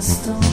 stone.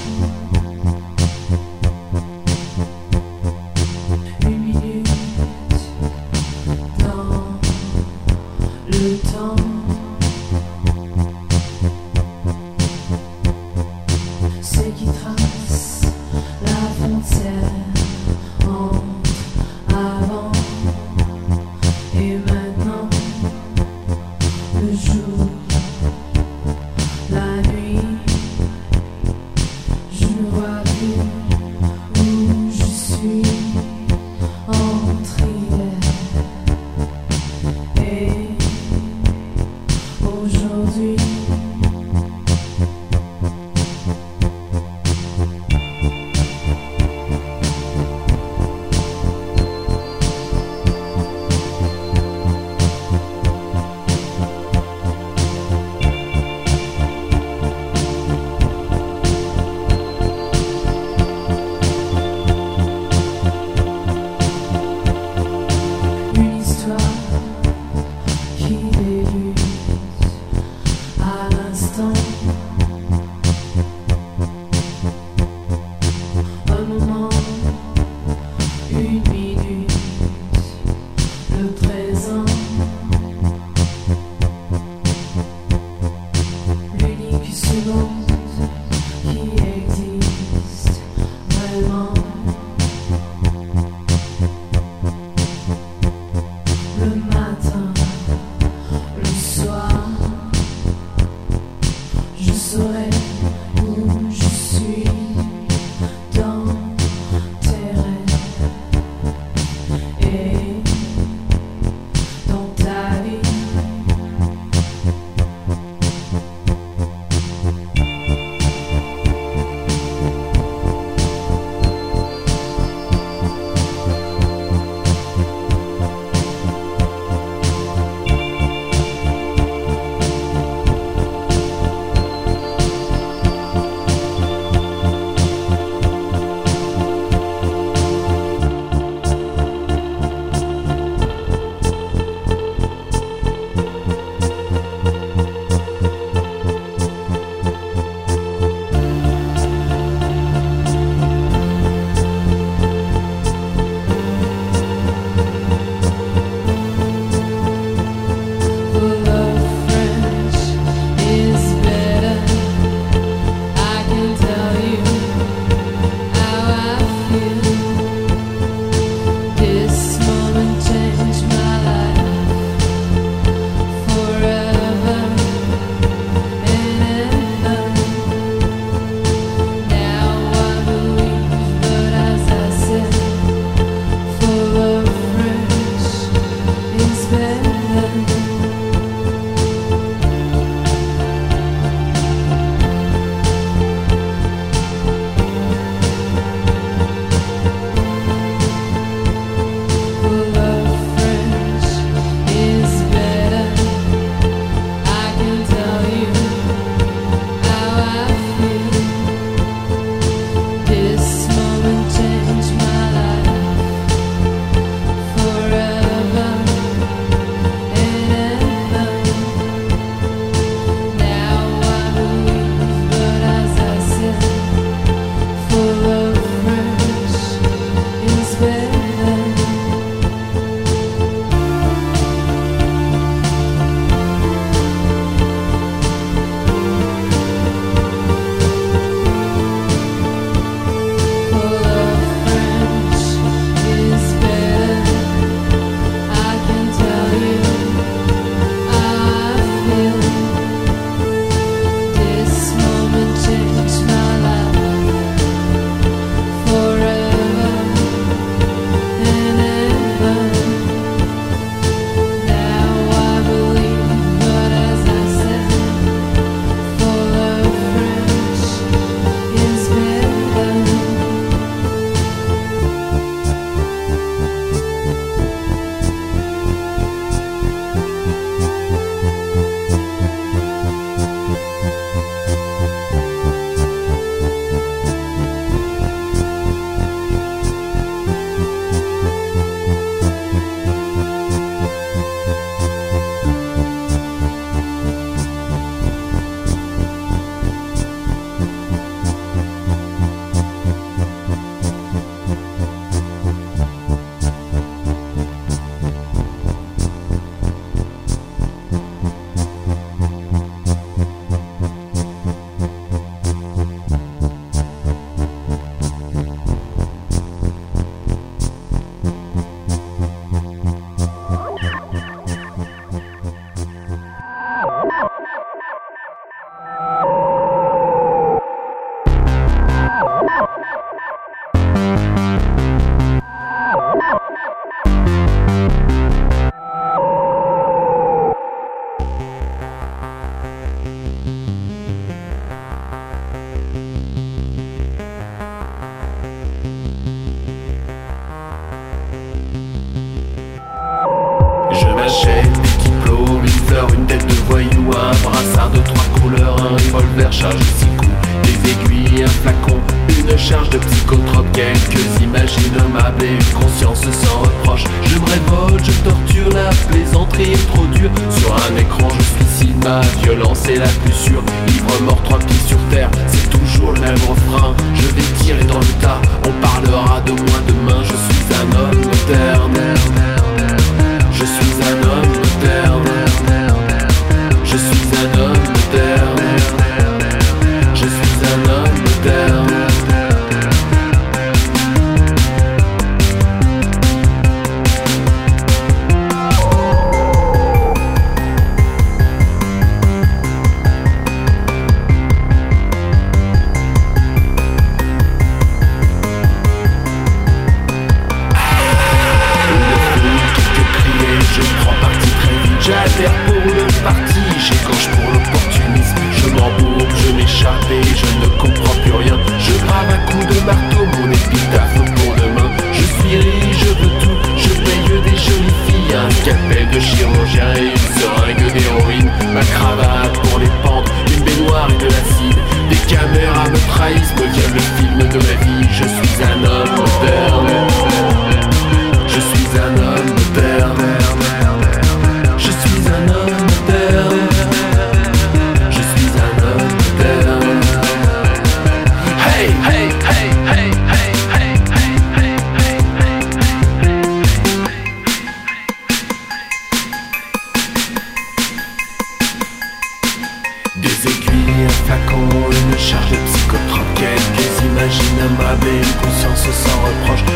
Charge de psychotrope Quelques imaginables une conscience sans reproche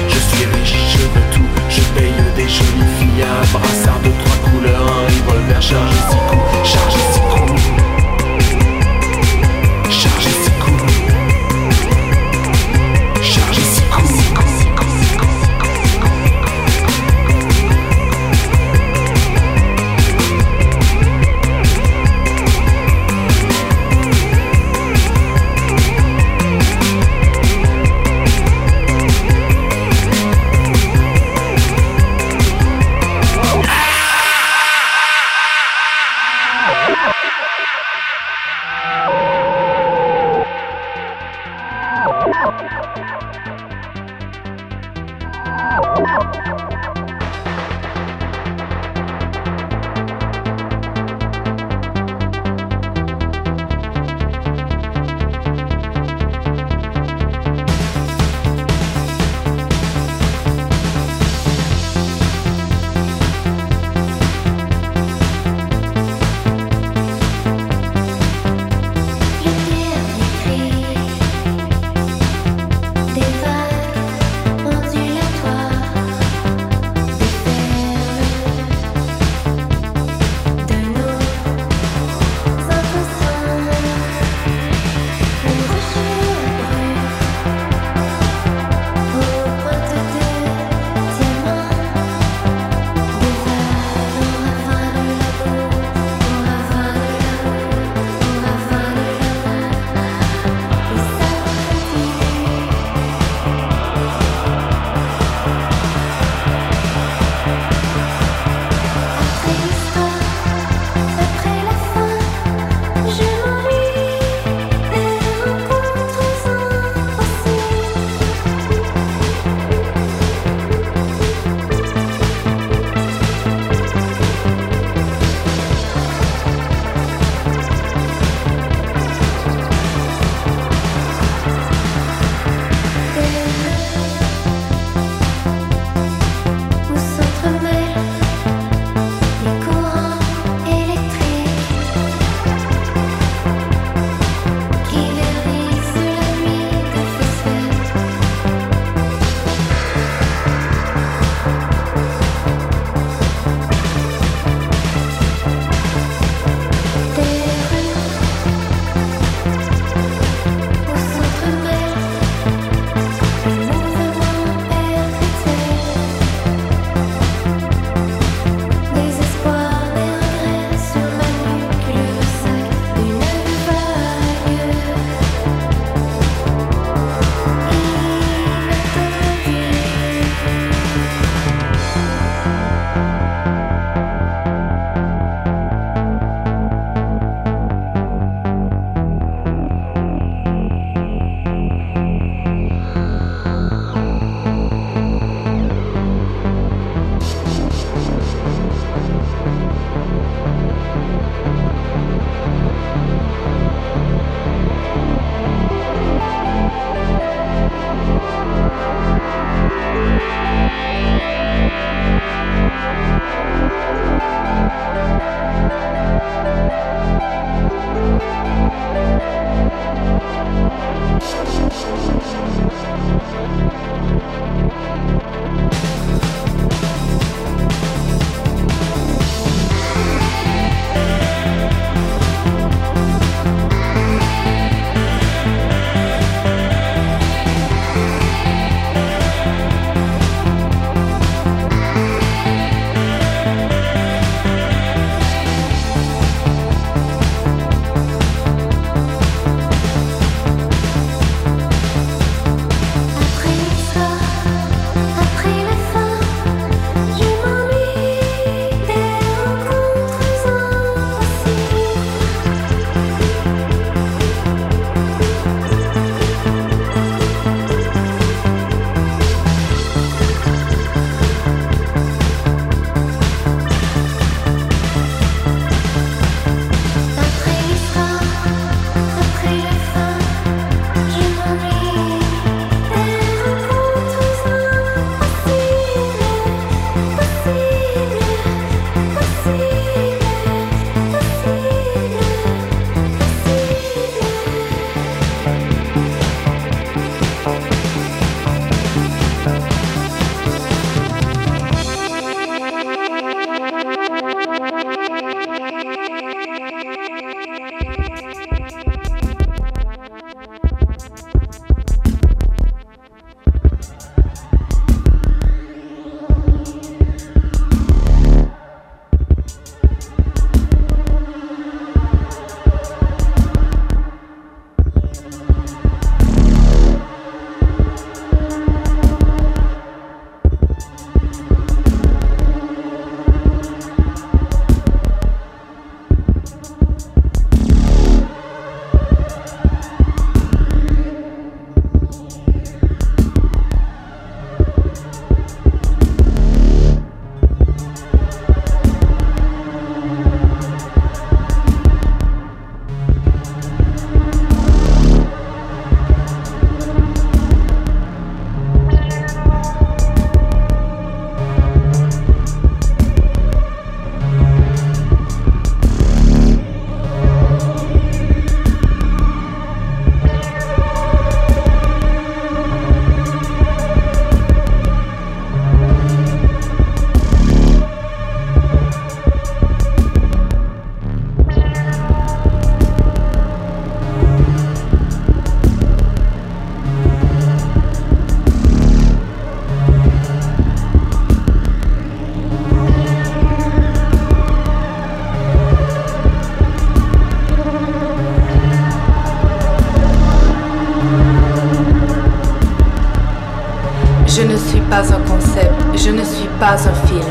un film.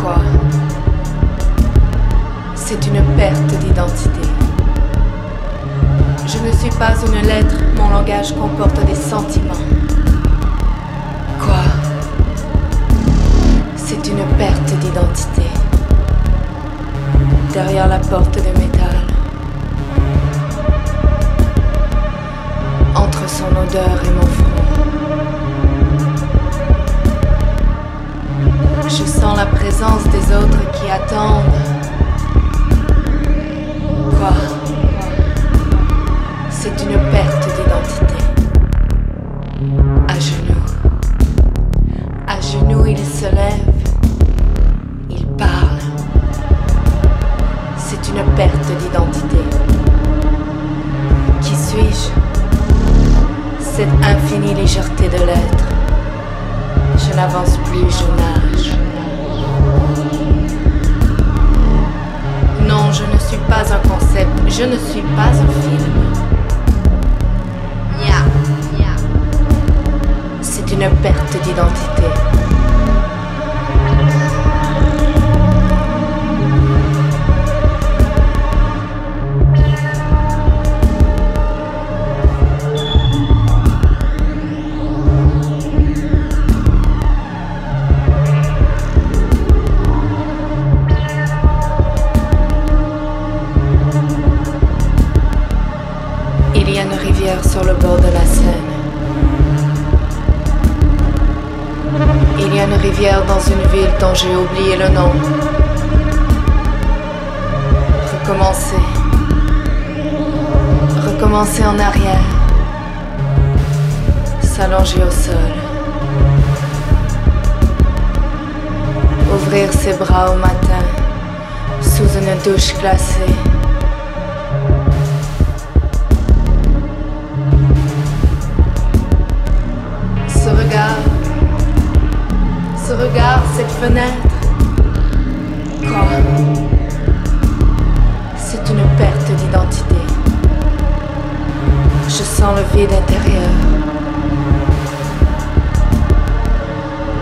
Quoi? C'est une perte d'identité. Je ne suis pas une lettre, mon langage comporte des sentiments. Quoi? C'est une perte d'identité. Derrière la porte de métal. Entre son odeur et Recommencer. Recommencer en arrière. S'allonger au sol. Ouvrir ses bras au matin sous une douche glacée. Ce regard, ce regard, cette fenêtre. Quoi perte d'identité. Je sens le vide intérieur.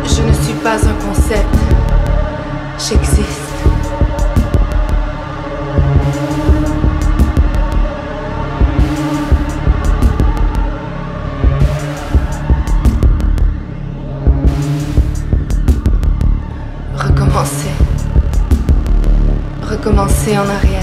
Je ne suis pas un concept. J'existe. Recommencer. Recommencer en arrière.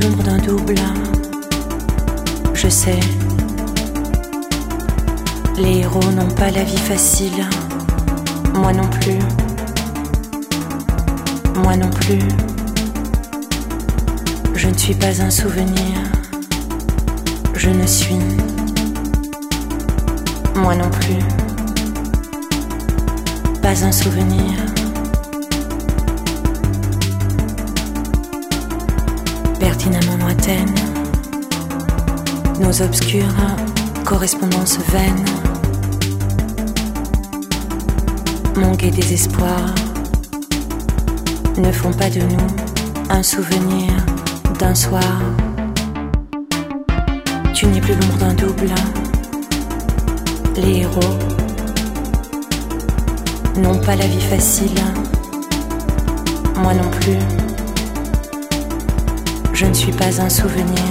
L'ombre d'un double, je sais. Les héros n'ont pas la vie facile, moi non plus. Moi non plus. Je ne suis pas un souvenir, je ne suis. Moi non plus. Pas un souvenir. Pertinemment lointaine. Nos obscures correspondances vaines. Mon gai désespoir ne font pas de nous un souvenir d'un soir. Tu n'es plus l'ombre d'un double. Les héros n'ont pas la vie facile. Moi non plus. Je ne suis pas un souvenir.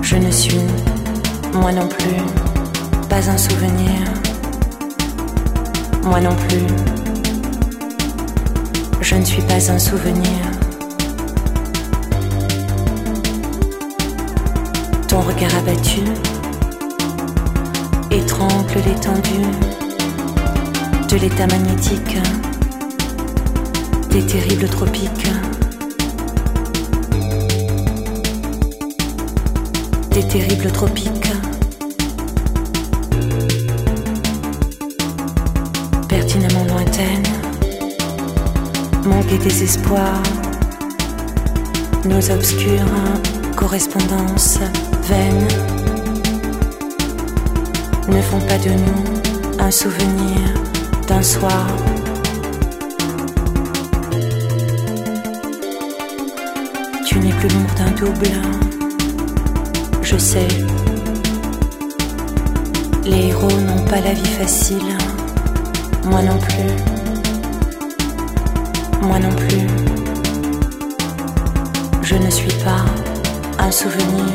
Je ne suis, moi non plus, pas un souvenir. Moi non plus. Je ne suis pas un souvenir. Ton regard abattu étrangle l'étendue de l'état magnétique des terribles tropiques. Des terribles tropiques. Pertinemment lointaine, mon gai désespoir, nos obscures correspondances vaines ne font pas de nous un souvenir d'un soir. Tu n'es plus l'ombre d'un double, je sais. Les héros n'ont pas la vie facile, moi non plus. Moi non plus. Je ne suis pas un souvenir.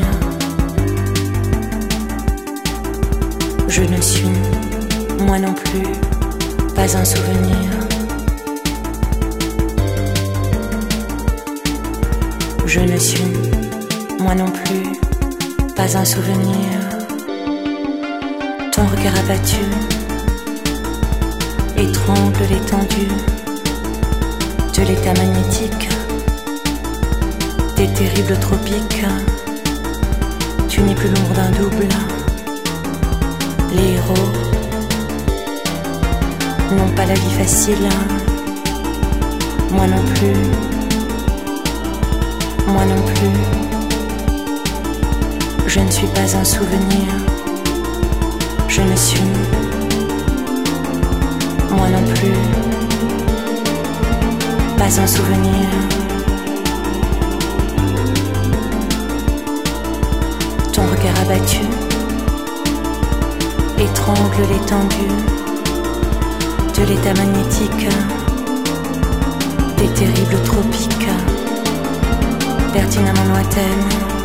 Je ne suis, moi non plus, pas un souvenir. Je ne suis, moi non plus, pas un souvenir. Ton regard abattu étrangle l'étendue de l'état magnétique des terribles tropiques. Tu n'es plus l'ombre d'un double. Les héros n'ont pas la vie facile. Moi non plus. Moi non plus. Je ne suis pas un souvenir. Je ne suis. Moi non plus. Pas un souvenir. Ton regard abattu étrangle l'étendue de l'état magnétique des terribles tropiques, pertinemment lointaines,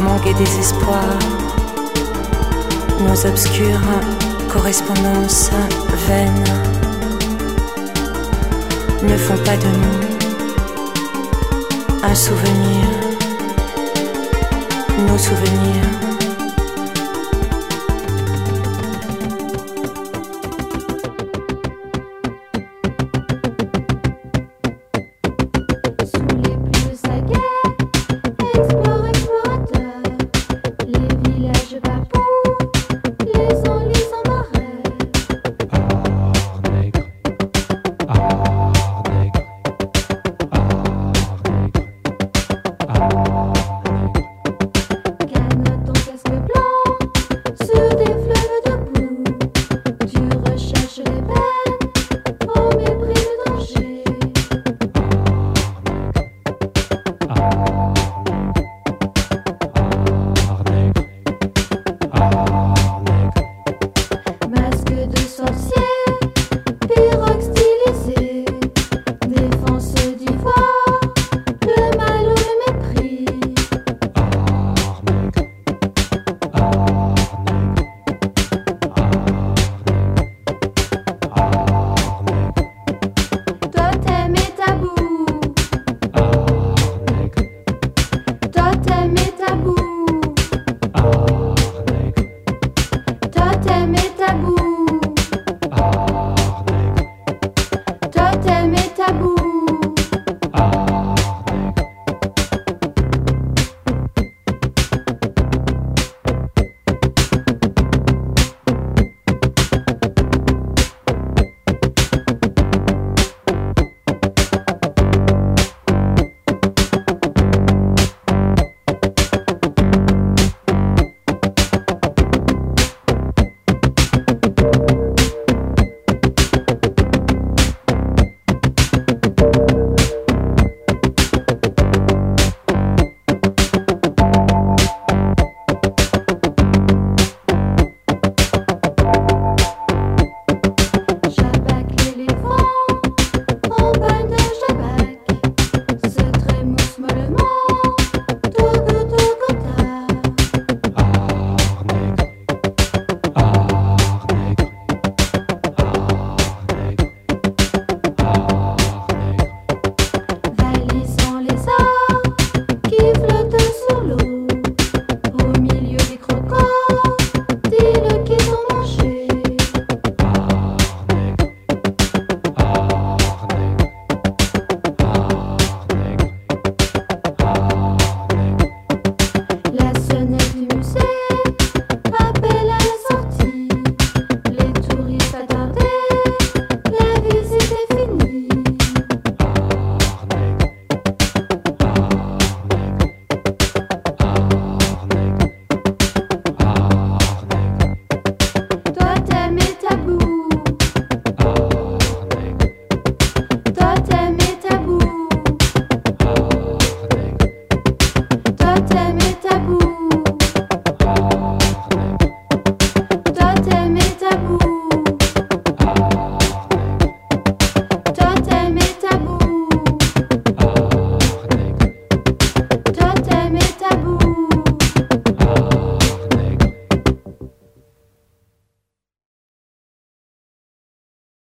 mon gai désespoir, nos obscures correspondances vaines ne font pas de nous un souvenir, nos souvenirs